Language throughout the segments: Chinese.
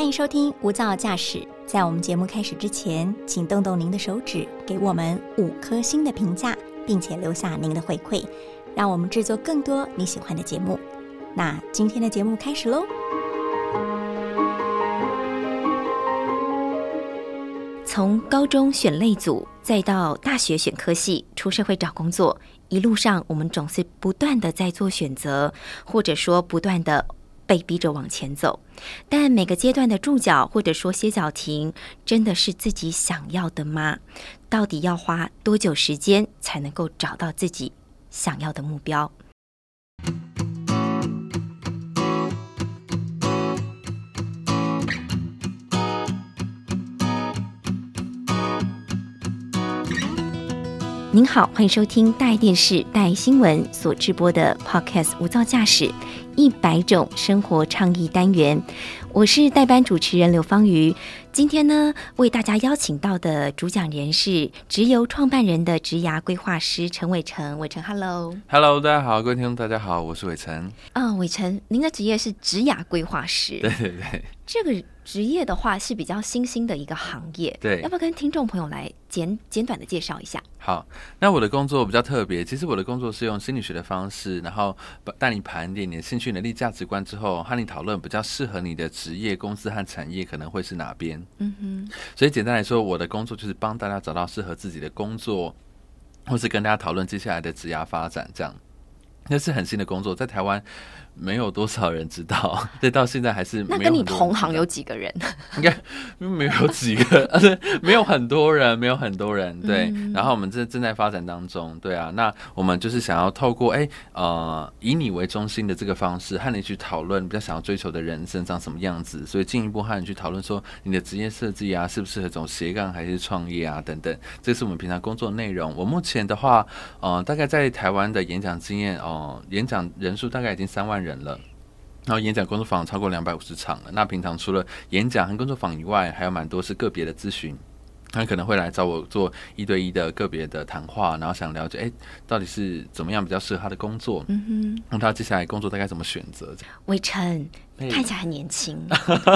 欢迎收听《无噪驾驶》。在我们节目开始之前，请动动您的手指，给我们五颗星的评价，并且留下您的回馈，让我们制作更多你喜欢的节目。那今天的节目开始喽！从高中选类组，再到大学选科系，出社会找工作，一路上我们总是不断的在做选择，或者说不断的被逼着往前走。但每个阶段的注脚或者说歇脚亭，真的是自己想要的吗？到底要花多久时间才能够找到自己想要的目标？您好，欢迎收听大爱电视、大爱新闻所直播的 Podcast《无噪驾驶一百种生活倡议单元》，我是代班主持人刘芳瑜。今天呢，为大家邀请到的主讲人是直邮创办人的职涯规划师陈伟成。伟成，Hello，Hello，大家好，各位听众大家好，我是伟成。嗯，伟成，您的职业是职涯规划师。对对对，这个。职业的话是比较新兴的一个行业，对，要不要跟听众朋友来简简短的介绍一下？好，那我的工作比较特别，其实我的工作是用心理学的方式，然后带你盘点你的兴趣、能力、价值观之后，和你讨论比较适合你的职业、公司和产业可能会是哪边。嗯哼，所以简单来说，我的工作就是帮大家找到适合自己的工作，或是跟大家讨论接下来的职业发展，这样。那是很新的工作，在台湾。没有多少人知道，对，到现在还是。那跟你同行有几个人？应该没有几个，而 且没有很多人，没有很多人。对，然后我们正正在发展当中。对啊，那我们就是想要透过哎呃以你为中心的这个方式，和你去讨论比较想要追求的人生长什么样子，所以进一步和你去讨论说你的职业设计啊，适不适合走斜杠还是创业啊等等。这是我们平常工作内容。我目前的话，呃，大概在台湾的演讲经验哦，演讲人数大概已经三万。人了，然后演讲工作坊超过两百五十场了。那平常除了演讲和工作坊以外，还有蛮多是个别的咨询。他可能会来找我做一对一的个别的谈话，然后想了解，哎，到底是怎么样比较适合他的工作？嗯哼，那他接下来工作大概怎么选择？伟成看起来很年轻，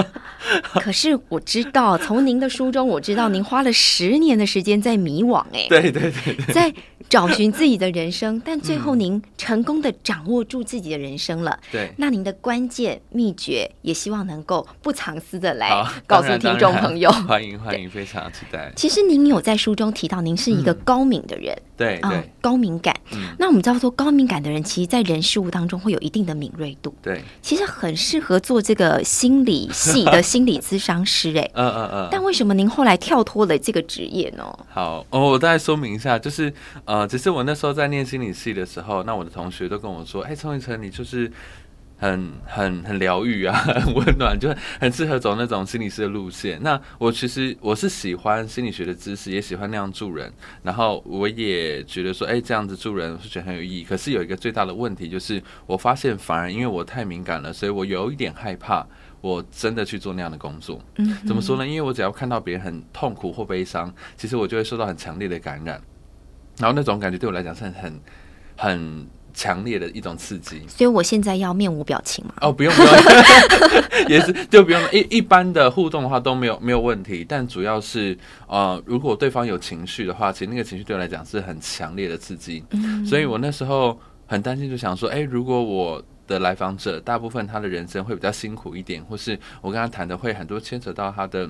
可是我知道，从您的书中我知道，您花了十年的时间在迷惘，哎，对对对，在找寻自己的人生，但最后您成功的掌握住自己的人生了。对，那您的关键秘诀，也希望能够不藏私的来告诉听众朋友。欢迎欢迎，非常期待。其实您有在书中提到，您是一个高敏的人，对啊，高敏感。那我们知道说，高敏感的人其实，在人事物当中会有一定的敏锐度，对，其实很适合做这个心理系的心理咨商师，哎，嗯嗯嗯。但为什么您后来跳脱了这个职业呢？好，哦，我大概说明一下，就是呃，只是我那时候在念心理系的时候，那我的同学都跟我说，哎，宋一成，你就是。很很很疗愈啊，很温暖，就很适合走那种心理师的路线。那我其实我是喜欢心理学的知识，也喜欢那样助人。然后我也觉得说，哎，这样子助人是觉得很有意义。可是有一个最大的问题，就是我发现反而因为我太敏感了，所以我有一点害怕，我真的去做那样的工作。嗯，怎么说呢？因为我只要看到别人很痛苦或悲伤，其实我就会受到很强烈的感染。然后那种感觉对我来讲是很很。强烈的一种刺激，所以我现在要面无表情嘛？哦，不用不用，也是就不用一一般的互动的话都没有没有问题，但主要是呃，如果对方有情绪的话，其实那个情绪对我来讲是很强烈的刺激，所以我那时候很担心，就想说，哎，如果我的来访者大部分他的人生会比较辛苦一点，或是我跟他谈的会很多牵扯到他的。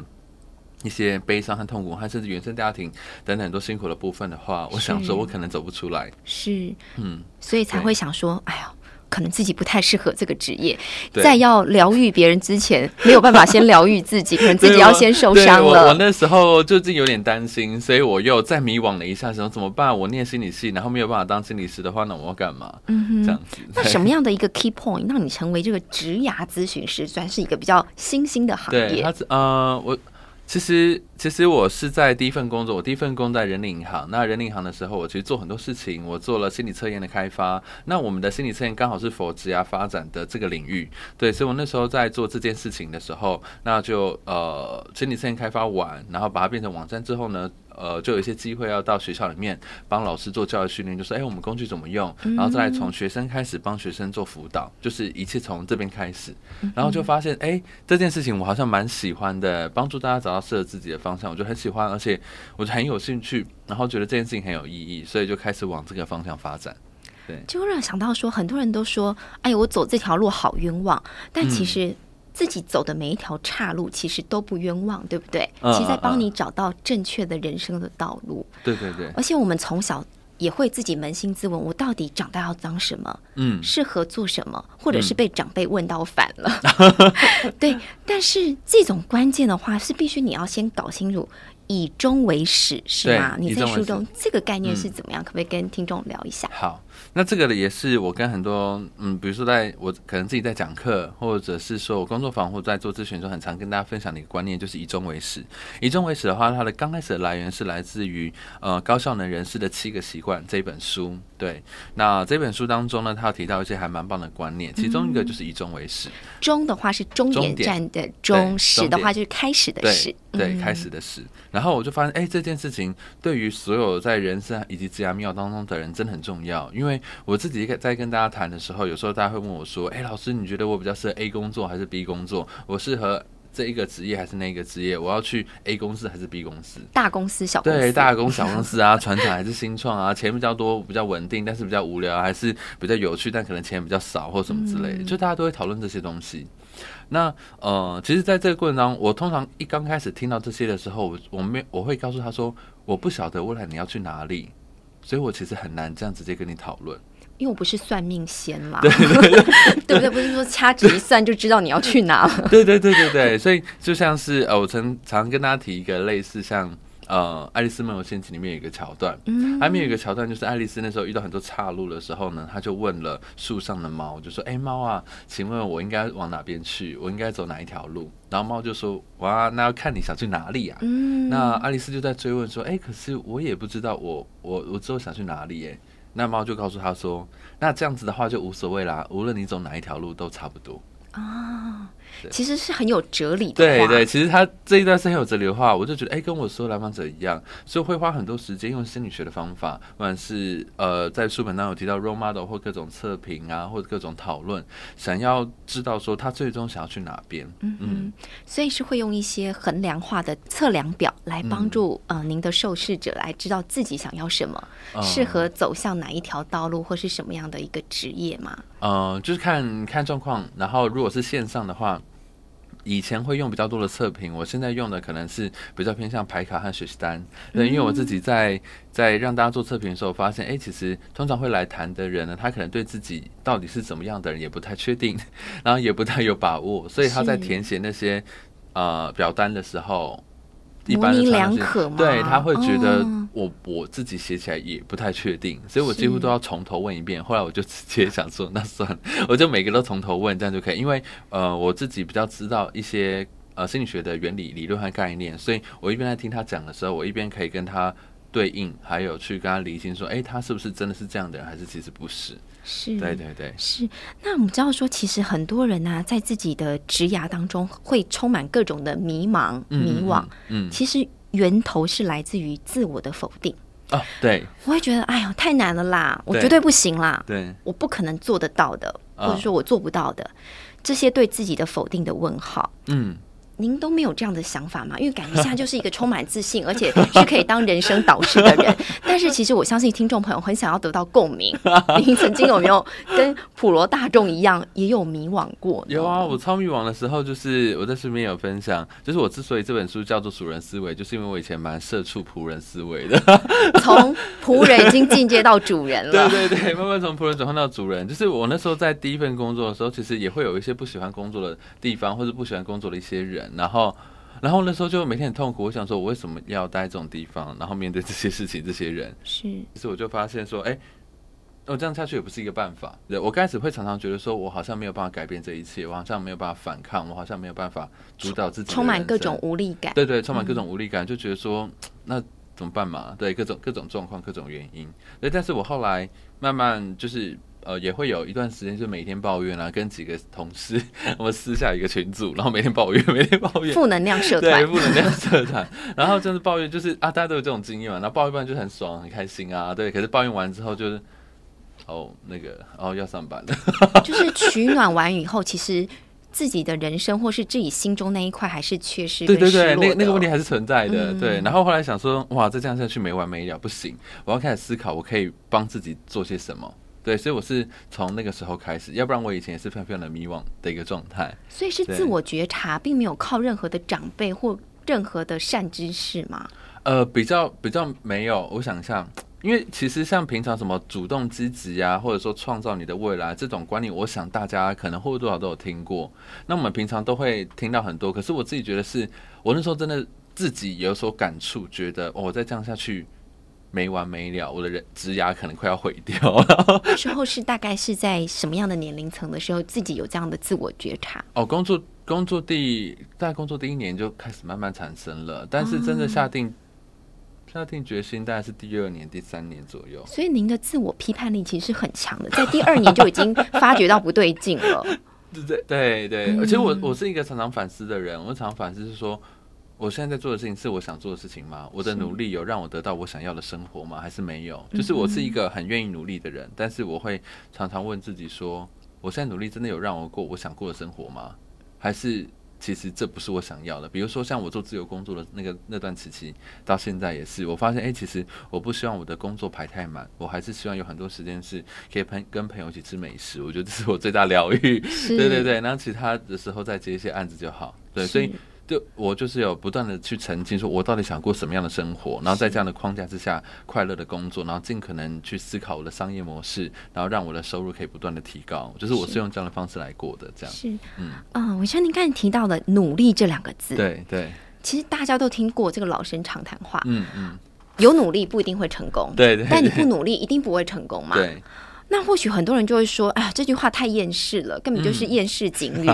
一些悲伤和痛苦，还甚至原生家庭等等很多辛苦的部分的话，我想说，我可能走不出来。是，嗯，所以才会想说，哎呀，可能自己不太适合这个职业。在要疗愈别人之前，没有办法先疗愈自己，可能自己要先受伤了。我那时候就是有点担心，所以我又再迷惘了一下，想怎么办？我念心理系，然后没有办法当心理师的话，那我要干嘛？嗯哼，这样子。那什么样的一个 key point 让你成为这个职涯咨询师，算是一个比较新兴的行业？他呃，我。其实，其实我是在第一份工作，我第一份工在人力银行。那人力银行的时候，我其实做很多事情，我做了心理测验的开发。那我们的心理测验刚好是佛职啊发展的这个领域，对，所以我那时候在做这件事情的时候，那就呃，心理测验开发完，然后把它变成网站之后呢。呃，就有一些机会要到学校里面帮老师做教育训练，就说，哎，我们工具怎么用？然后再来从学生开始帮学生做辅导，就是一切从这边开始。然后就发现，哎，这件事情我好像蛮喜欢的，帮助大家找到适合自己的方向，我就很喜欢，而且我就很有兴趣，然后觉得这件事情很有意义，所以就开始往这个方向发展。对，就会让想到说，很多人都说，哎呀，我走这条路好冤枉，但其实。自己走的每一条岔路，其实都不冤枉，对不对？其实在帮你找到正确的人生的道路。对对对。而且我们从小也会自己扪心自问：我到底长大要当什么？嗯，适合做什么？或者是被长辈问到反了？对。但是这种关键的话，是必须你要先搞清楚。以终为始是吗？你在书中这个概念是怎么样？可不可以跟听众聊一下？好，那这个也是我跟很多嗯，比如说在我可能自己在讲课，或者是说我工作坊或在做咨询中，很常跟大家分享的一个观念，就是以终为始。以终为始的话，它的刚开始的来源是来自于呃高效能人士的七个习惯这本书。对，那这本书当中呢，它有提到一些还蛮棒的观念，其中一个就是以终为始。终的话是终点站的终，始的话就是开始的始。对，开始的始。然后我就发现，哎，这件事情对于所有在人生以及职业庙当中的人真的很重要。因为我自己在跟大家谈的时候，有时候大家会问我说：“哎，老师，你觉得我比较适合 A 工作还是 B 工作？我适合这一个职业还是那个职业？我要去 A 公司还是 B 公司？大公司、小公司？对，大公小公司啊，传统还是新创啊？钱比较多、比较稳定，但是比较无聊，还是比较有趣，但可能钱比较少或什么之类的？就大家都会讨论这些东西。”那呃，其实，在这个过程当中，我通常一刚开始听到这些的时候，我我没我会告诉他说，我不晓得未来你要去哪里，所以我其实很难这样直接跟你讨论，因为我不是算命仙嘛，对不对？不是说掐指一算就知道你要去哪，对对对对对，所以就像是呃，我曾常跟大家提一个类似像。呃，《爱丽丝梦游仙境》里面有一个桥段，嗯，里面有一个桥段，就是爱丽丝那时候遇到很多岔路的时候呢，她就问了树上的猫，就说：“哎，猫啊，请问我应该往哪边去？我应该走哪一条路？”然后猫就说：“哇，那要看你想去哪里啊。”嗯，那爱丽丝就在追问说：“哎，可是我也不知道，我我我之后想去哪里？”哎，那猫就告诉她说：“那这样子的话就无所谓啦，无论你走哪一条路都差不多。”啊。其实是很有哲理的。对对，其实他这一段是很有哲理的话，我就觉得，哎，跟我说来访者一样，所以会花很多时间用心理学的方法，不管是呃，在书本当中有提到 role model 或各种测评啊，或者各种讨论，想要知道说他最终想要去哪边。嗯嗯，所以是会用一些衡量化的测量表来帮助呃您的受试者来知道自己想要什么，适合走向哪一条道路或是什么样的一个职业吗？嗯，就是看看状况，然后如果是线上的话。以前会用比较多的测评，我现在用的可能是比较偏向排卡和学习单。对，因为我自己在在让大家做测评的时候，发现，哎，其实通常会来谈的人呢，他可能对自己到底是怎么样的人也不太确定，然后也不太有把握，所以他在填写那些呃表单的时候。模棱两可嘛？对他会觉得我我自己写起来也不太确定，所以我几乎都要从头问一遍。后来我就直接想说，那算了，我就每个都从头问，这样就可以。因为呃，我自己比较知道一些呃心理学的原理、理论和概念，所以我一边在听他讲的时候，我一边可以跟他对应，还有去跟他理清说，哎，他是不是真的是这样的人，还是其实不是？是，对对对，是。那我们知道说，其实很多人呢，在自己的职涯当中会充满各种的迷茫、迷惘。嗯，其实源头是来自于自我的否定啊。对，我会觉得，哎呦，太难了啦，我绝对不行啦，对，我不可能做得到的，或者说我做不到的，这些对自己的否定的问号。嗯。您都没有这样的想法吗？因为感觉现在就是一个充满自信，而且是可以当人生导师的人。但是其实我相信听众朋友很想要得到共鸣。您曾经有没有跟普罗大众一样也有迷惘过？有啊，我超迷惘的时候，就是我在身边有分享，就是我之所以这本书叫做“主人思维”，就是因为我以前蛮社畜仆人思维的，从仆人已经进阶到主人了。对对对，慢慢从仆人转换到主人。就是我那时候在第一份工作的时候，其实也会有一些不喜欢工作的地方，或者不喜欢工作的一些人。然后，然后那时候就每天很痛苦。我想说，我为什么要待这种地方？然后面对这些事情、这些人，是。其实我就发现说，哎，我这样下去也不是一个办法。对我开始会常常觉得说，我好像没有办法改变这一切，我好像没有办法反抗，我好像没有办法主导自己，充满各种无力感。对对，充满各种无力感，就觉得说，那怎么办嘛？对，各种各种状况、各种原因。对，但是我后来慢慢就是。呃也会有一段时间就每天抱怨啊，跟几个同事 我们私下一个群组，然后每天抱怨，每天抱怨，负能量社团，对，负能量社团。然后就是抱怨，就是啊，大家都有这种经验嘛，然后抱怨完就很爽很开心啊，对。可是抱怨完之后就是哦那个哦要上班了，就是取暖完以后，其实。自己的人生，或是自己心中那一块，还是缺失。对对对，那那个问题还是存在的。对，然后后来想说，哇，再这样下去没完没了，不行，我要开始思考，我可以帮自己做些什么。对，所以我是从那个时候开始，要不然我以前也是非常非常的迷惘的一个状态。所以是自我觉察，并没有靠任何的长辈或任何的善知识吗？呃，比较比较没有，我想一下。因为其实像平常什么主动积极啊，或者说创造你的未来这种观念，我想大家可能或多或少都有听过。那我们平常都会听到很多，可是我自己觉得是，我那时候真的自己有所感触，觉得我再这样下去没完没了，我的人职涯可能快要毁掉。那时候是大概是在什么样的年龄层的时候，自己有这样的自我觉察？哦，工作工作第大概工作第一年就开始慢慢产生了，但是真的下定。下定决心大概是第二年、第三年左右，所以您的自我批判力其实是很强的，在第二年就已经发觉到不对劲了。对对对，而且我我是一个常常反思的人，我常常反思是说，我现在在做的事情是我想做的事情吗？我的努力有让我得到我想要的生活吗？还是没有？就是我是一个很愿意努力的人，但是我会常常问自己说，我现在努力真的有让我过我想过的生活吗？还是？其实这不是我想要的。比如说，像我做自由工作的那个那段时期，到现在也是，我发现，哎，其实我不希望我的工作排太满，我还是希望有很多时间是可以朋跟朋友一起吃美食。我觉得这是我最大疗愈。对对对，然后其他的时候再接一些案子就好。对，所以。就我就是有不断的去澄清，说我到底想过什么样的生活，然后在这样的框架之下快乐的工作，然后尽可能去思考我的商业模式，然后让我的收入可以不断的提高。就是我是用这样的方式来过的，这样是嗯啊，我像您刚才提到的“努力”这两个字，对对，其实大家都听过这个老生常谈话，嗯嗯，有努力不一定会成功，对对，但你不努力一定不会成功嘛，对。那或许很多人就会说，哎呀，这句话太厌世了，根本就是厌世警语，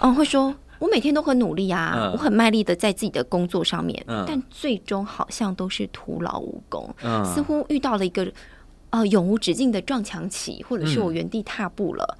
嗯，会说。我每天都很努力啊，我很卖力的在自己的工作上面，但最终好像都是徒劳无功，似乎遇到了一个呃永无止境的撞墙期，或者是我原地踏步了。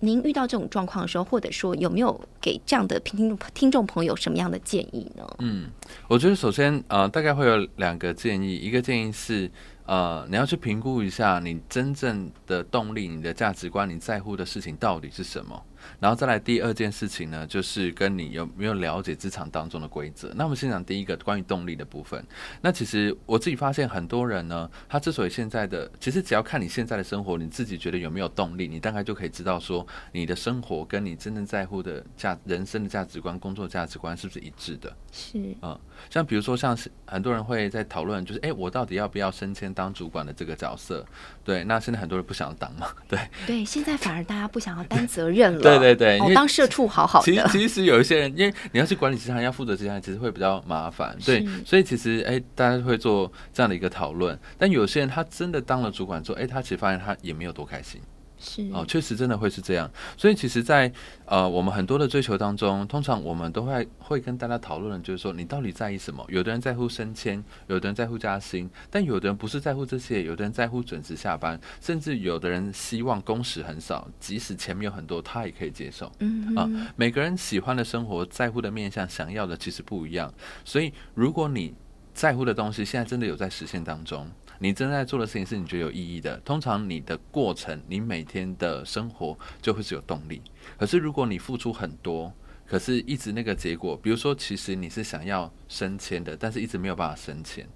您遇到这种状况的时候，或者说有没有给这样的听众听众朋友什么样的建议呢？嗯，我觉得首先呃，大概会有两个建议，一个建议是。呃，你要去评估一下你真正的动力、你的价值观、你在乎的事情到底是什么。然后再来第二件事情呢，就是跟你有没有了解职场当中的规则。那我们先讲第一个关于动力的部分。那其实我自己发现很多人呢，他之所以现在的，其实只要看你现在的生活，你自己觉得有没有动力，你大概就可以知道说你的生活跟你真正在乎的价、人生的价值观、工作价值观是不是一致的。是嗯，像比如说像是很多人会在讨论，就是哎，我到底要不要升迁当主管的这个角色？对，那现在很多人不想当嘛，对对，现在反而大家不想要担责任了。对对对，哦，当社畜好好的。其实其实有一些人，因为你要去管理其他人，要负责其他人，其实会比较麻烦。对，所以其实哎，大家会做这样的一个讨论。但有些人他真的当了主管之后，哎，他其实发现他也没有多开心。是哦，确实真的会是这样。所以其实，在呃我们很多的追求当中，通常我们都会会跟大家讨论，就是说你到底在意什么？有的人在乎升迁，有的人在乎加薪，但有的人不是在乎这些，有的人在乎准时下班，甚至有的人希望工时很少，即使前面有很多，他也可以接受。嗯啊，每个人喜欢的生活，在乎的面向，想要的其实不一样。所以如果你在乎的东西，现在真的有在实现当中。你正在做的事情是你觉得有意义的，通常你的过程，你每天的生活就会是有动力。可是如果你付出很多，可是一直那个结果，比如说其实你是想要升迁的，但是一直没有办法升迁，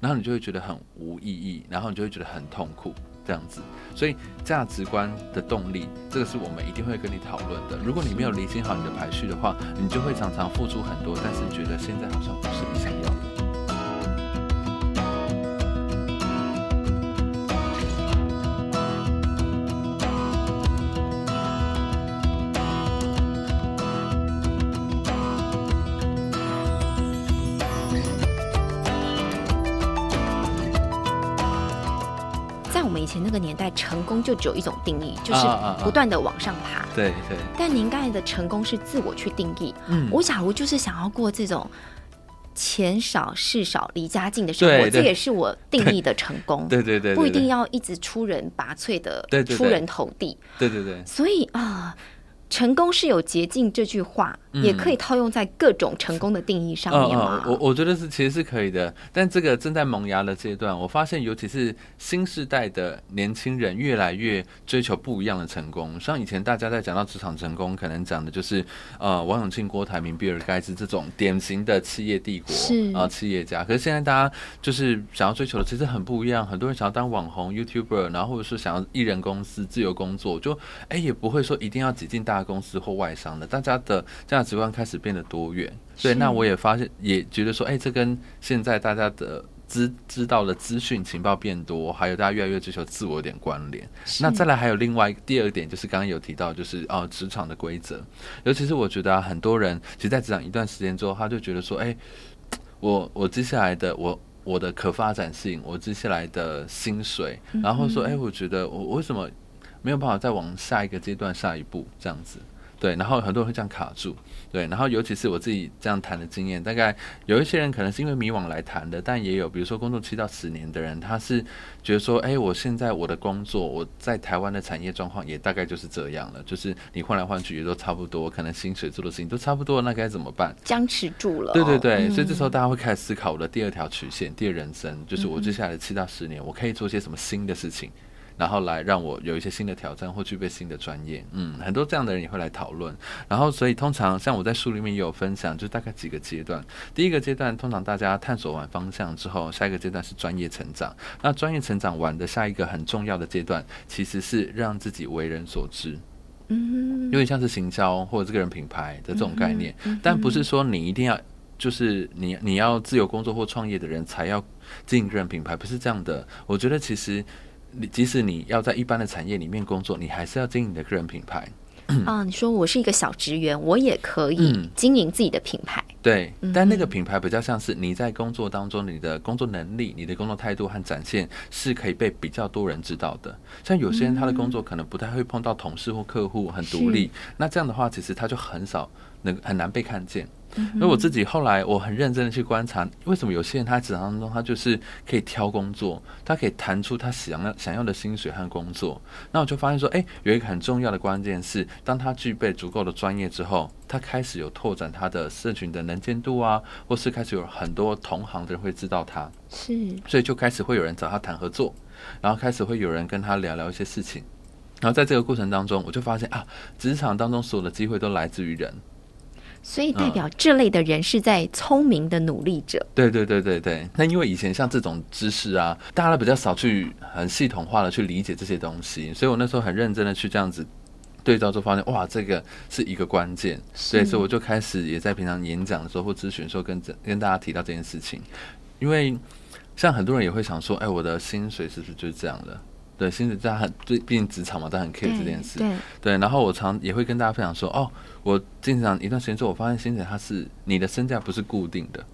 然后你就会觉得很无意义，然后你就会觉得很痛苦，这样子。所以价值观的动力，这个是我们一定会跟你讨论的。如果你没有理清好你的排序的话，你就会常常付出很多，但是觉得现在好像不是你想要的。那个年代，成功就只有一种定义，就是不断的往上爬。对对。但您刚才的成功是自我去定义。嗯。我假如就是想要过这种钱少事少离家近的生活，这也是我定义的成功。对对对，不一定要一直出人拔萃的，出人头地。对对对，所以啊。成功是有捷径这句话，也可以套用在各种成功的定义上面吗？我我觉得是其实是可以的，但这个正在萌芽的阶段，我发现尤其是新时代的年轻人越来越追求不一样的成功。像以前大家在讲到职场成功，可能讲的就是呃王永庆、郭台铭、比尔盖茨这种典型的企业帝国啊企业家。可是现在大家就是想要追求的其实很不一样，很多人想要当网红、YouTuber，然后或者是想要艺人公司自由工作，就哎也不会说一定要挤进大。公司或外商的，大家的价值观开始变得多元。对，那我也发现，也觉得说，哎，这跟现在大家的知知道的资讯情报变多，还有大家越来越追求自我有点关联。那再来还有另外第二点，就是刚刚有提到，就是哦，职场的规则。尤其是我觉得很多人，其实在职场一段时间之后，他就觉得说，哎，我我接下来的我我的可发展性，我接下来的薪水，然后说，哎，我觉得我为什么？没有办法再往下一个阶段、下一步这样子，对，然后很多人会这样卡住，对，然后尤其是我自己这样谈的经验，大概有一些人可能是因为迷惘来谈的，但也有比如说工作七到十年的人，他是觉得说，哎，我现在我的工作，我在台湾的产业状况也大概就是这样了，就是你换来换去也都差不多，可能薪水做的事情都差不多，那该怎么办？僵持住了。对对对，所以这时候大家会开始思考我的第二条曲线、第二人生，就是我接下来的七到十年，我可以做些什么新的事情。然后来让我有一些新的挑战或具备新的专业，嗯，很多这样的人也会来讨论。然后，所以通常像我在书里面也有分享，就大概几个阶段。第一个阶段，通常大家探索完方向之后，下一个阶段是专业成长。那专业成长完的下一个很重要的阶段，其实是让自己为人所知，嗯，有点像是行销或者这个人品牌的这种概念。但不是说你一定要，就是你你要自由工作或创业的人才要经营个人品牌，不是这样的。我觉得其实。你即使你要在一般的产业里面工作，你还是要经营你的个人品牌。啊，你说我是一个小职员，我也可以经营自己的品牌。对，但那个品牌比较像是你在工作当中，你的工作能力、你的工作态度和展现是可以被比较多人知道的。像有些人他的工作可能不太会碰到同事或客户，很独立，那这样的话，其实他就很少能很难被看见。因为我自己后来我很认真的去观察，为什么有些人他在职场当中他就是可以挑工作，他可以谈出他想要想要的薪水和工作。那我就发现说，哎，有一个很重要的关键是，当他具备足够的专业之后，他开始有拓展他的社群的能见度啊，或是开始有很多同行的人会知道他，是，所以就开始会有人找他谈合作，然后开始会有人跟他聊聊一些事情。然后在这个过程当中，我就发现啊，职场当中所有的机会都来自于人。所以代表这类的人是在聪明的努力者。对对对对对。那因为以前像这种知识啊，大家比较少去很系统化的去理解这些东西，所以我那时候很认真的去这样子对照，就发现哇，这个是一个关键。对，所以我就开始也在平常演讲的时候或咨询的时候跟跟大家提到这件事情。因为像很多人也会想说，哎，我的薪水是不是就是这样的？对，薪水在很对，毕竟职场嘛，他很 care 这件事。对对。然后我常也会跟大家分享说，哦。我经常一段时间之后，我发现薪水它是你的身价不是固定的，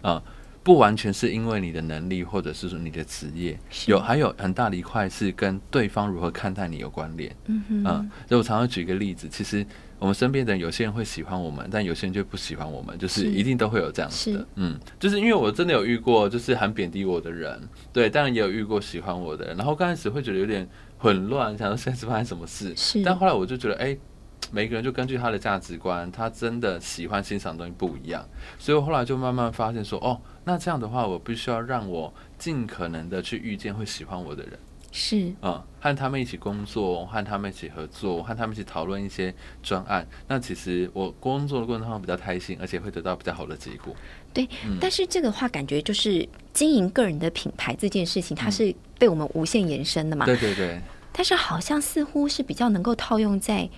啊，不完全是因为你的能力或者是说你的职业，有还有很大的一块是跟对方如何看待你有关联。嗯哼，嗯，所以我常常举一个例子，其实我们身边的人有些人会喜欢我们，但有些人就不喜欢我们，就是一定都会有这样子的。嗯，就是因为我真的有遇过，就是很贬低我的人，对，当然也有遇过喜欢我的人，然后刚开始会觉得有点混乱，想说现在是发生什么事，是，但后来我就觉得，哎。每个人就根据他的价值观，他真的喜欢欣赏的东西不一样，所以我后来就慢慢发现说，哦，那这样的话，我必须要让我尽可能的去遇见会喜欢我的人，是，嗯，和他们一起工作，和他们一起合作，和他们一起讨论一些专案。那其实我工作的过程中比较开心，而且会得到比较好的结果。对，但是这个话感觉就是经营个人的品牌这件事情，它是被我们无限延伸的嘛？对对对。但是好像似乎是比较能够套用在。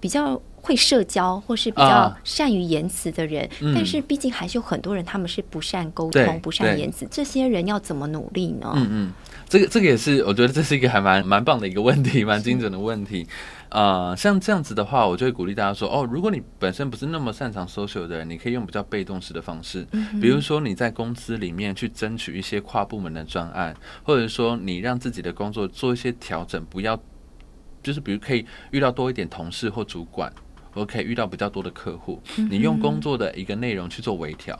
比较会社交或是比较善于言辞的人，但是毕竟还是有很多人他们是不善沟通、不善言辞。这些人要怎么努力呢？嗯嗯，这个这个也是，我觉得这是一个还蛮蛮棒的一个问题，蛮精准的问题。啊，像这样子的话，我就会鼓励大家说：哦，如果你本身不是那么擅长 social 的人，你可以用比较被动式的方式，比如说你在公司里面去争取一些跨部门的专案，或者说你让自己的工作做一些调整，不要。就是比如可以遇到多一点同事或主管，我可以遇到比较多的客户，你用工作的一个内容去做微调。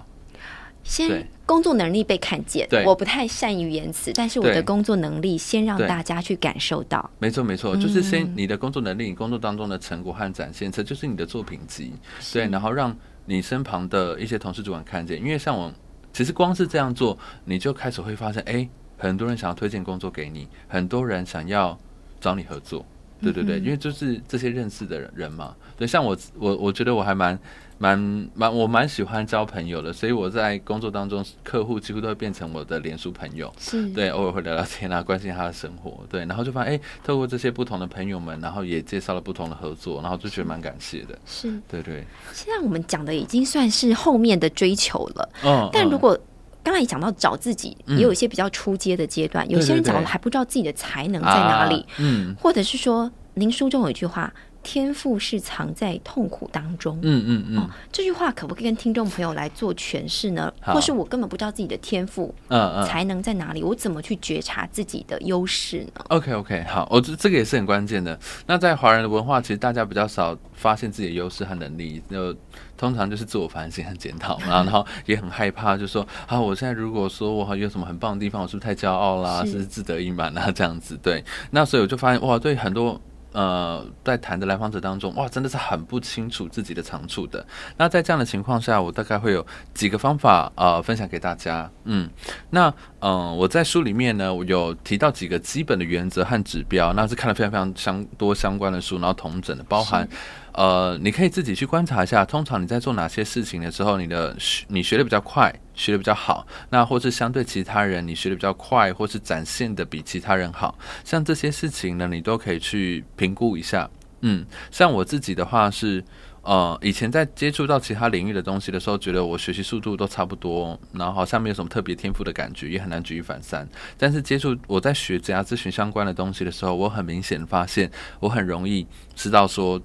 先工作能力被看见，我不太善于言辞，但是我的工作能力先让大家去感受到。没错，没错，就是先你的工作能力，你工作当中的成果和展现，这就是你的作品集。对，然后让你身旁的一些同事主管看见，因为像我，其实光是这样做，你就开始会发现，哎，很多人想要推荐工作给你，很多人想要找你合作。对对对，因为就是这些认识的人人嘛。对，像我，我我觉得我还蛮。蛮蛮，我蛮喜欢交朋友的，所以我在工作当中，客户几乎都会变成我的脸书朋友。是，对，偶尔会聊聊天啊，关心他的生活，对，然后就发现，哎，透过这些不同的朋友们，然后也介绍了不同的合作，然后就觉得蛮感谢的。是，对对。现在我们讲的已经算是后面的追求了。嗯。但如果刚才讲到找自己，也有一些比较出阶的阶段，有些人找了还不知道自己的才能在哪里。嗯。或者是说，您书中有一句话。天赋是藏在痛苦当中。嗯嗯嗯，这句话可不可以跟听众朋友来做诠释呢？或是我根本不知道自己的天赋，嗯嗯，才能在哪里？我怎么去觉察自己的优势呢？OK OK，好，我这这个也是很关键的。那在华人的文化，其实大家比较少发现自己的优势和能力，就通常就是自我反省和检讨嘛，然后也很害怕，就说啊，我现在如果说我有什么很棒的地方，我是不是太骄傲啦？是自得意满啊？这样子对。那所以我就发现哇，对很多。呃，在谈的来访者当中，哇，真的是很不清楚自己的长处的。那在这样的情况下，我大概会有几个方法呃分享给大家。嗯，那嗯，我在书里面呢，我有提到几个基本的原则和指标，那是看了非常非常相多相关的书，然后同整的，包含。呃，你可以自己去观察一下，通常你在做哪些事情的时候，你的学你学的比较快，学的比较好，那或是相对其他人，你学的比较快，或是展现的比其他人好，像这些事情呢，你都可以去评估一下。嗯，像我自己的话是，呃，以前在接触到其他领域的东西的时候，觉得我学习速度都差不多，然后好像没有什么特别天赋的感觉，也很难举一反三。但是接触我在学职涯咨询相关的东西的时候，我很明显发现，我很容易知道说。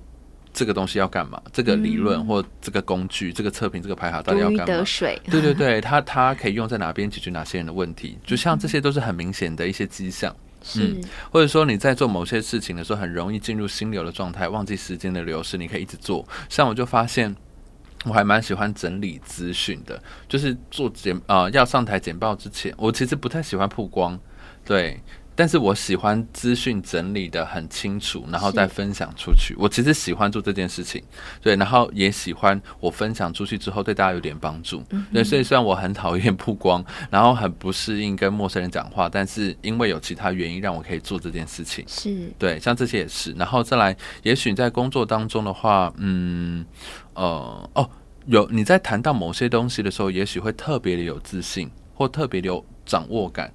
这个东西要干嘛？这个理论或这个工具、这个测评、这个排行到底要干嘛？得水。对对对，它它可以用在哪边解决哪些人的问题？就像这些都是很明显的一些迹象。嗯，或者说你在做某些事情的时候，很容易进入心流的状态，忘记时间的流逝。你可以一直做。像我就发现，我还蛮喜欢整理资讯的，就是做简啊要上台简报之前，我其实不太喜欢曝光。对。但是我喜欢资讯整理的很清楚，然后再分享出去。我其实喜欢做这件事情，对，然后也喜欢我分享出去之后对大家有点帮助。对，所以虽然我很讨厌曝光，然后很不适应跟陌生人讲话，但是因为有其他原因让我可以做这件事情。是，对，像这些也是。然后再来，也许在工作当中的话，嗯，呃，哦，有你在谈到某些东西的时候，也许会特别的有自信，或特别的有掌握感。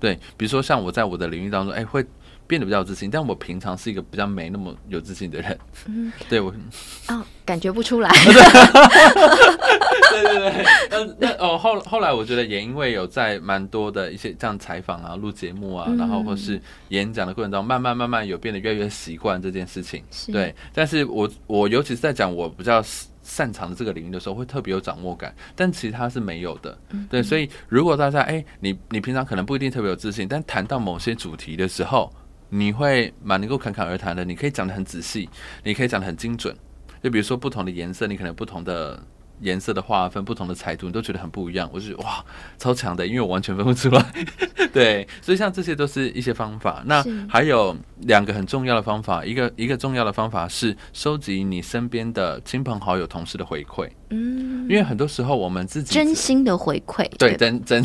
对，比如说像我在我的领域当中，哎，会变得比较自信，但我平常是一个比较没那么有自信的人。嗯，对我哦，感觉不出来。对 对对，那那哦后后来我觉得也因为有在蛮多的一些这样采访啊、录节目啊，然后或是演讲的过程中，慢慢慢慢有变得越来越习惯这件事情。对，但是我我尤其是在讲我比较。擅长的这个领域的时候，会特别有掌握感，但其他是没有的。对，所以如果大家哎，你你平常可能不一定特别有自信，但谈到某些主题的时候，你会蛮能够侃侃而谈的。你可以讲的很仔细，你可以讲的很精准。就比如说不同的颜色，你可能不同的。颜色的划分，不同的彩图，你都觉得很不一样。我就觉得哇，超强的，因为我完全分不出来。对，所以像这些都是一些方法。那还有两个很重要的方法，一个一个重要的方法是收集你身边的亲朋好友、同事的回馈。嗯，因为很多时候我们自己真心的回馈，对，真真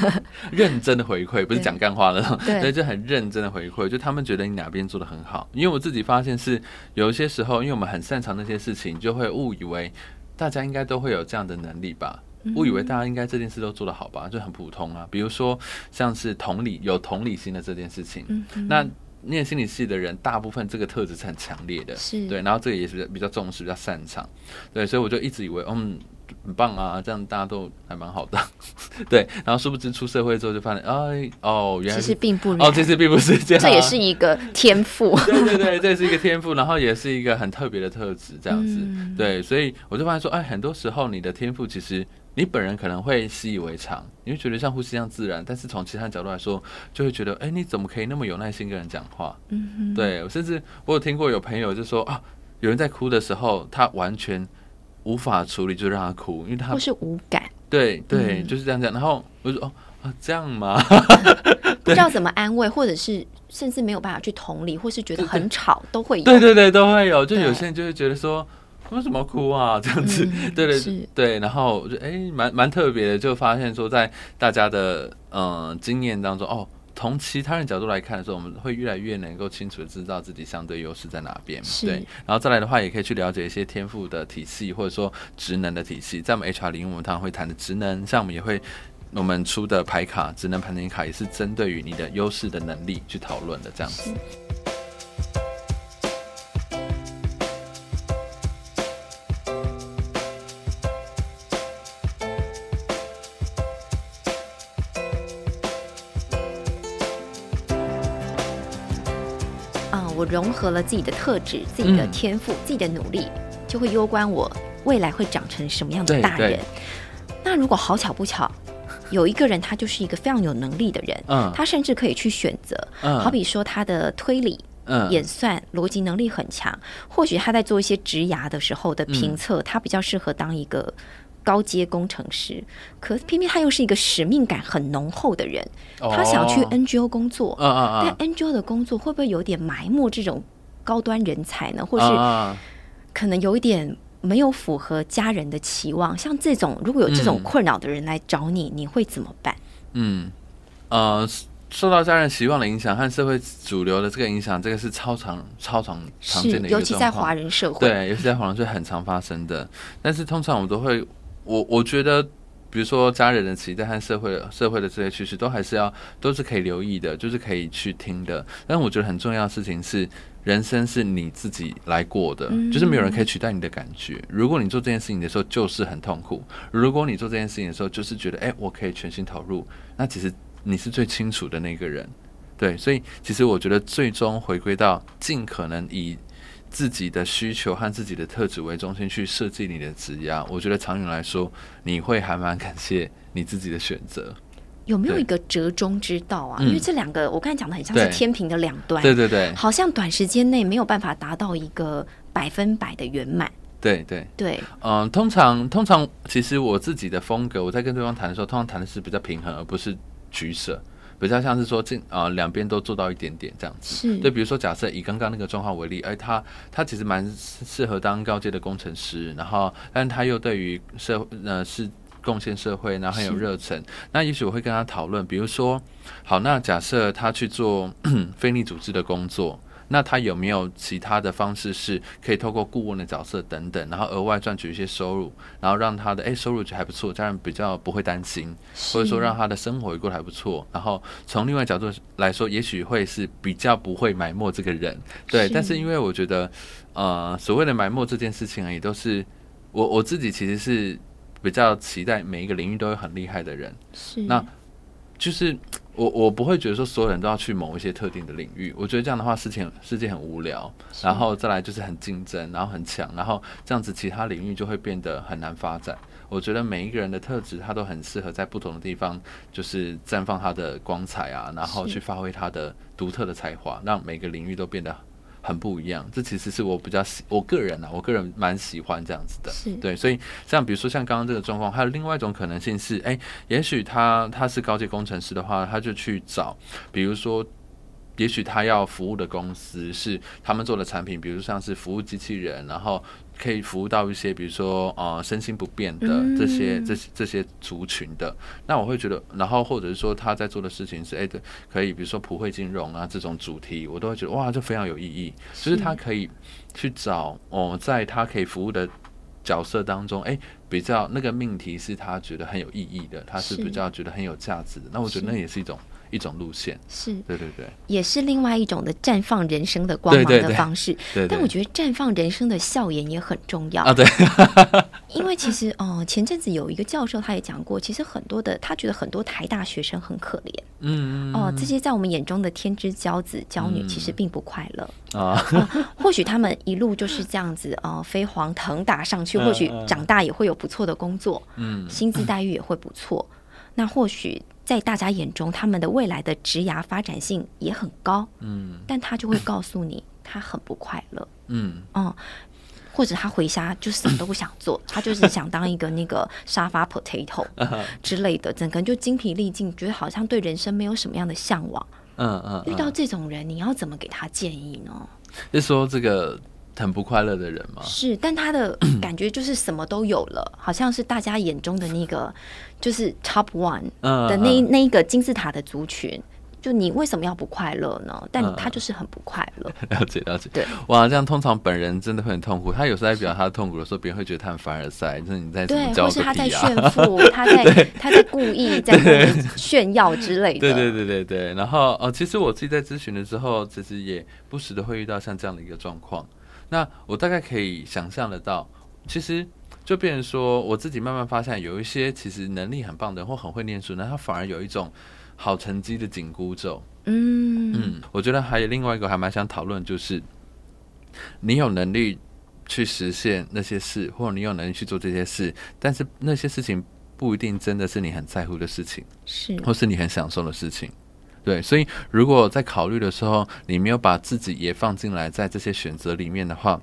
认真的回馈，不是讲干话的，对，就很认真的回馈，就他们觉得你哪边做的很好。因为我自己发现是有一些时候，因为我们很擅长那些事情，就会误以为。大家应该都会有这样的能力吧？误以为大家应该这件事都做得好吧？就很普通啊。比如说，像是同理有同理心的这件事情，那念心理系的人，大部分这个特质是很强烈的，对。然后这个也是比较重视、比较擅长，对。所以我就一直以为，嗯。很棒啊，这样大家都还蛮好的，对。然后殊不知出社会之后就发现，哎哦，原来其实并不哦，其实并不是这样，这也是一个天赋。对对对，这是一个天赋，然后也是一个很特别的特质，这样子。对，所以我就发现说，哎，很多时候你的天赋其实你本人可能会习以为常，你会觉得像呼吸一样自然，但是从其他角度来说，就会觉得，哎，你怎么可以那么有耐心跟人讲话？嗯对，甚至我有听过有朋友就说啊，有人在哭的时候，他完全。无法处理就让他哭，因为他不是无感，对对，嗯就是这样讲。然后我就说哦啊这样吗？不知道怎么安慰，或者是甚至没有办法去同理，或是觉得很吵，都会有。对对对，都会有。就有些人就会觉得说。为什么哭啊？这样子，嗯 对对是对，然后我就哎，蛮蛮特别的，就发现说，在大家的嗯、呃经验当中，哦，从其他人角度来看的时候，我们会越来越能够清楚的知道自己相对优势在哪边。是对，然后再来的话，也可以去了解一些天赋的体系，或者说职能的体系。在我们 HR 领域，我们通常会谈的职能，像我们也会我们出的牌卡，职能盘点卡，也是针对于你的优势的能力去讨论的，这样子。融合了自己的特质、自己的嗯。天赋、自己的努力，就会攸关我未来会长成什么样的大人。那如果好巧不巧，有一个人他就是一个非常有能力的人，嗯。他甚至可以去选择，嗯。好比说他的推理。嗯。演算逻辑能力很强，或许他在做一些职涯的时候的评嗯测，他比较适合当一个高阶工程师。可偏偏他又是一个使命感很浓厚的人，他想去哦 NGO 工作，但 NGO 的工作会不会有点埋没这种高端人才呢？或是啊可能有一点没有符合家人的期望？像这种如果有这种嗯困扰的人来找你，你会怎么办？嗯，呃，受到家人期望的影响和社会主流的这个影响，这个是超常、超常常是见的一个尤其在华人社会，对，尤其在华人是很常发生的。但是通常我们都会，我我觉得，比如说家人的期待和社会的社会的这些趋势，都还是要都是可以留意的，就是可以去听的。但我觉得很重要的事情是，人生是你自己来过的，嗯就是没有人可以取代你的感觉。如果你做这件事情的时候就是很痛苦，如果你做这件事情的时候就是觉得，哎、我可以全心投入，那其实你是最清楚的那个人。对，所以其实我觉得最终回归到尽可能以自己的需求和自己的特质为中心去设计你的职业，我觉得长远来说，你会还蛮感谢你自己的选择。有没有一个折中之道啊？嗯。因为这两个我刚才讲的很像是天平的两端，对对对。好像短时间内没有办法达到一个百分百的圆满。对对，对，嗯，通常通常其实我自己的风格，我在跟对方谈的时候，通常谈的是比较平衡，而不是取舍，比较像是说这啊两边都做到一点点这样子。是对，比如说假设以刚刚那个状况为例，哎，他他其实蛮适合当高阶的工程师，然后但他又对于社呃是贡献社会，然后很有热忱。那也许我会跟他讨论，比如说，好，那假设他去做 非利组织的工作。那他有没有其他的方式是可以透过顾问的角色等等，然后额外赚取一些收入，然后让他的诶收入就还不错，家人比较不会担心，或者说让他的生活也过得还不错。然后从另外角度来说，也许会是比较不会埋没这个人，对。是但是因为我觉得，呃，所谓的埋没这件事情而已，都是我我自己其实是比较期待每一个领域都有很厉害的人，是那就是我我不会觉得说所有人都要去某一些特定的领域，我觉得这样的话事情世界很无聊，然后再来就是很竞争，然后很强，然后这样子其他领域就会变得很难发展。我觉得每一个人的特质，他都很适合在不同的地方，就是绽放他的光彩啊，然后去发挥他的独特的才华，让每个领域都变得很不一样。这其实是我比较喜，我个人啊，我个人蛮喜欢这样子的。对，所以像比如说像刚刚这个状况，还有另外一种可能性是，哎、也许他他是高级工程师的话，他就去找，比如说。也许他要服务的公司是他们做的产品，比如像是服务机器人，然后可以服务到一些，比如说呃身心不便的嗯这些、这些这些族群的。那我会觉得，然后或者是说他在做的事情是，哎、对，可以比如说普惠金融啊这种主题，我都会觉得哇，这非常有意义。就是他可以去找哦，在他可以服务的角色当中，哎、比较那个命题是他觉得很有意义的，他是是比较觉得很有价值的。那我觉得那也是一种一种路线。是，对对对。也是另外一种的绽放人生的光芒的方式。对对。但我觉得绽放人生的笑颜也很重要。啊，对，因为其实哦、前阵子有一个教授他也讲过，其实很多的他觉得很多台大学生很可怜。嗯哦、这些在我们眼中的天之骄子骄女，嗯。其实并不快乐。啊，或许他们一路就是这样子哦、飞黄腾达上去，嗯或许嗯。长大也会有不错的工作，嗯。薪资待遇也会不错。那或许在大家眼中，他们的未来的职涯发展性也很高，嗯但他就会告诉你，他很不快乐。嗯哦，或者他回家就什么都不想做，他就是想当一个那个沙发 potato 之类的，整个人就精疲力尽，觉得好像对人生没有什么样的向往。嗯嗯，遇到这种人，你要怎么给他建议呢？就说这个。很不快乐的人吗？是，但他的 感觉就是什么都有了，好像是大家眼中的那个，就是 top one 的那那一个金字塔的族群。就你为什么要不快乐呢？但他就是很不快乐。了解了解。对，哇，这样通常本人真的会很痛苦。他有时候在表达他的痛苦的时候，别人会觉得他很凡尔赛，就是你在对，或是他在炫富，他在他在故意在 炫耀之类的。对对对对对。然后哦，其实我自己在咨询的时候，其实也不时的会遇到像这样的一个状况。那我大概可以想象得到，其实就变成说，我自己慢慢发现，有一些其实能力很棒的人或很会念书，那他反而有一种好成绩的紧箍咒。嗯嗯，我觉得还有另外一个还蛮想讨论，就是你有能力去实现那些事，或者你有能力去做这些事，但是那些事情不一定真的是你很在乎的事情，是或是你很享受的事情。对，所以如果在考虑的时候，你没有把自己也放进来，在这些选择里面的话，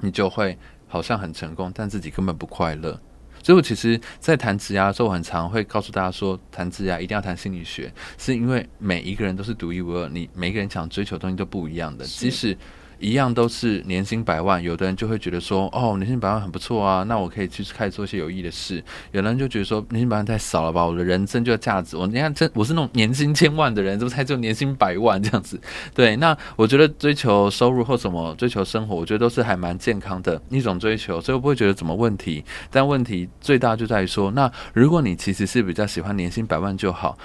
你就会好像很成功，但自己根本不快乐。所以我其实，在谈职涯的时候，很常会告诉大家说，谈职涯一定要谈心理学，是因为每一个人都是独一无二，你每个人想追求的东西都不一样的，即使。一样都是年薪百万，有的人就会觉得说，哦，年薪百万很不错啊，那我可以去开始做一些有意义的事。有的人就觉得说，年薪百万太少了吧，我的人生就要价值。我你看，这我是那种年薪千万的人，怎么才只有年薪百万这样子？对，那我觉得追求收入或什么追求生活，我觉得都是还蛮健康的一种追求，所以我不会觉得怎么问题。但问题最大就在于说，那如果你其实是比较喜欢年薪百万就好，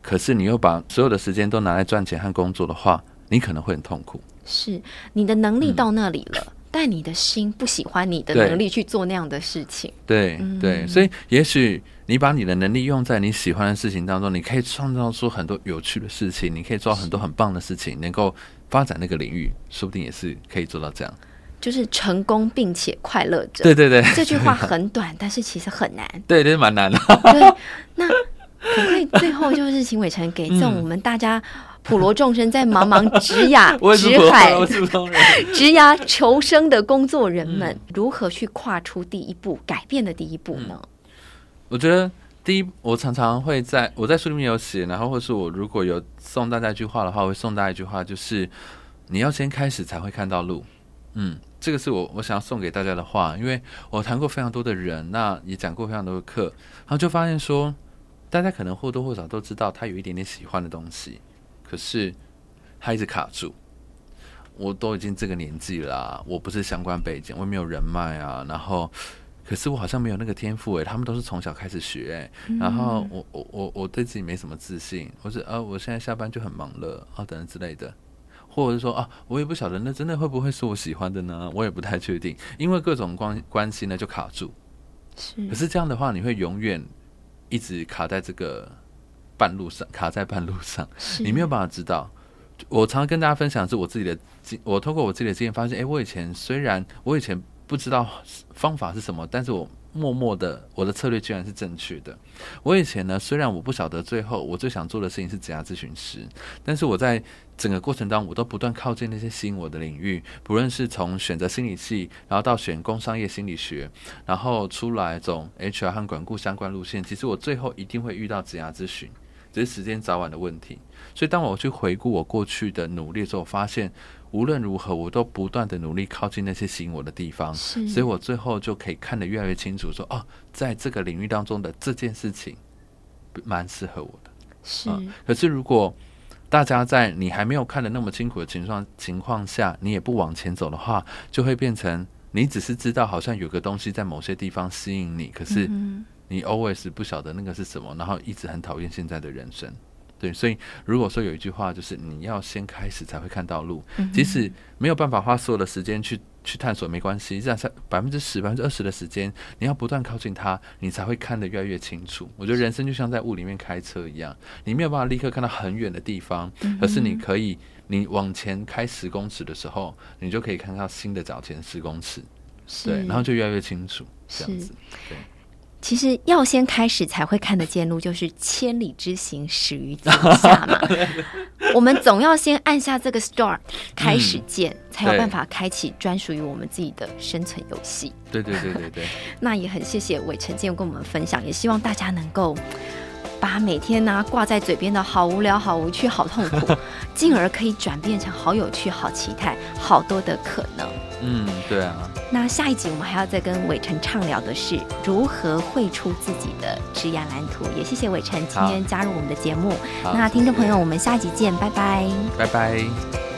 可是你又把所有的时间都拿来赚钱和工作的话，你可能会很痛苦。是你的能力到那里了，但你的心不喜欢你的能力去做那样的事情。对对，所以也许你把你的能力用在你喜欢的事情当中，你可以创造出很多有趣的事情，你可以做很多很棒的事情，能够发展那个领域，说不定也是可以做到这样。就是成功并且快乐着。对对对，这句话很短，但是其实很难。对对，蛮难的。对，那可不可以最后就是请伟成给这种我们大家。普罗众生在茫茫职涯、职海、直涯 求生的工作人们，如何去跨出第一步、改变的第一步呢？我觉得第一，我常常会在我在书里面有写，然后或是我如果有送大家一句话的话，我会送大家一句话，就是你要先开始才会看到路。嗯，这个是我我想要送给大家的话，因为我谈过非常多的人，那也讲过非常多的课，然后就发现说，大家可能或多或少都知道他有一点点喜欢的东西。可是他一直卡住，我都已经这个年纪了，我不是相关背景，我没有人脉啊。然后，可是我好像没有那个天赋诶，他们都是从小开始学诶。然后我我我我对自己没什么自信，或是呃，我现在下班就很忙了啊，等等之类的，或者是说啊，我也不晓得那真的会不会是我喜欢的呢？我也不太确定，因为各种关关系呢就卡住。是，可是这样的话，你会永远一直卡在这个。半路上 卡在半路上，你没有办法知道。我常常跟大家分享是我自己的经，我通过我自己的经验发现，哎，我以前虽然我以前不知道方法是什么，但是我默默的我的策略居然是正确的。我以前呢，虽然我不晓得最后我最想做的事情是职业咨询师，但是我在整个过程当中，我都不断靠近那些吸引我的领域，不论是从选择心理系，然后到选工商业心理学，然后出来走 HR 和管顾相关路线，其实我最后一定会遇到职业咨询。只是时间早晚的问题，所以当我去回顾我过去的努力的时候，我发现无论如何，我都不断的努力靠近那些吸引我的地方，所以我最后就可以看得越来越清楚，说哦，在这个领域当中的这件事情蛮适合我的。是，可是如果大家在你还没有看得那么清楚的情况情况下，你也不往前走的话，就会变成你只是知道好像有个东西在某些地方吸引你，可是。你 always 不晓得那个是什么，然后一直很讨厌现在的人生，对，所以如果说有一句话就是你要先开始才会看到路，即使没有办法花所有的时间去去探索，没关系，这样才百分之十、百分之二十的时间，你要不断靠近它，你才会看得越来越清楚。我觉得人生就像在雾里面开车一样，你没有办法立刻看到很远的地方，可是你可以，你往前开十公尺的时候，你就可以看到新的早前十公尺，对，然后就越来越清楚，这样子，对。其实要先开始才会看得见路，就是千里之行始于足下嘛。我们总要先按下这个 start 开始键，才有办法开启专属于我们自己的生存游戏。对对对对对。那也很谢谢伟成今天跟我们分享，也希望大家能够。把每天呢挂在嘴边的好无聊、好无趣、好痛苦，进而可以转变成好有趣、好期待、好多的可能。嗯，对啊。那下一集我们还要再跟伟成畅聊的是如何绘出自己的职业蓝图。也谢谢伟成今天加入我们的节目。那听众朋友，我们下集见，拜拜，拜拜。